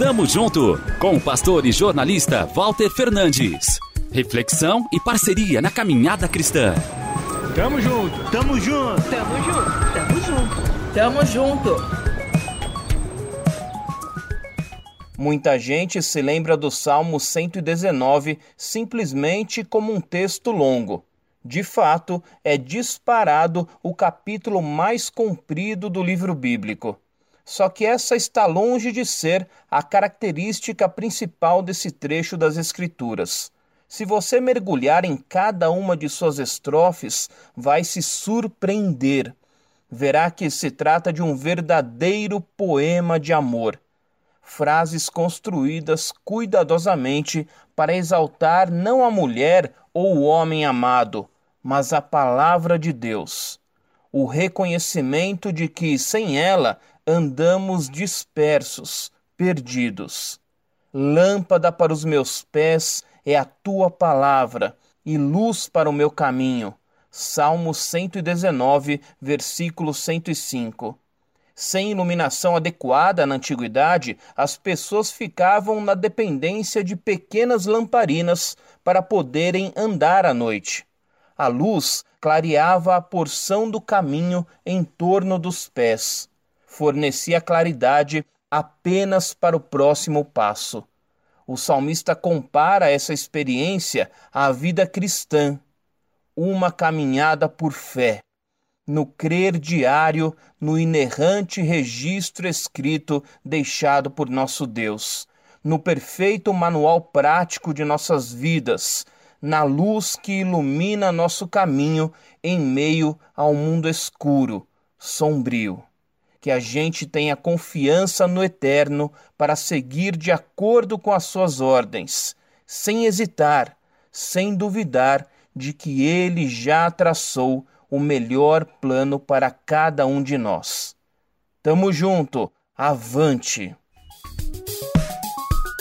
Tamo junto com o pastor e jornalista Walter Fernandes. Reflexão e parceria na caminhada cristã. Tamo junto, tamo junto, tamo junto, tamo junto, tamo junto. Muita gente se lembra do Salmo 119 simplesmente como um texto longo. De fato, é disparado o capítulo mais comprido do livro bíblico. Só que essa está longe de ser a característica principal desse trecho das Escrituras. Se você mergulhar em cada uma de suas estrofes, vai se surpreender. Verá que se trata de um verdadeiro poema de amor. Frases construídas cuidadosamente para exaltar não a mulher ou o homem amado, mas a palavra de Deus. O reconhecimento de que, sem ela, andamos dispersos, perdidos. Lâmpada para os meus pés é a tua palavra e luz para o meu caminho. Salmo 119, versículo 105. Sem iluminação adequada na antiguidade, as pessoas ficavam na dependência de pequenas lamparinas para poderem andar à noite. A luz clareava a porção do caminho em torno dos pés fornecia claridade apenas para o próximo passo. O salmista compara essa experiência à vida cristã, uma caminhada por fé, no crer diário no inerrante registro escrito deixado por nosso Deus, no perfeito manual prático de nossas vidas, na luz que ilumina nosso caminho em meio ao mundo escuro, sombrio que a gente tenha confiança no Eterno para seguir de acordo com as suas ordens, sem hesitar, sem duvidar de que Ele já traçou o melhor plano para cada um de nós. Tamo junto, avante!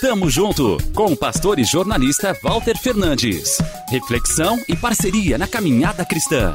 Tamo junto com o pastor e jornalista Walter Fernandes. Reflexão e parceria na caminhada cristã.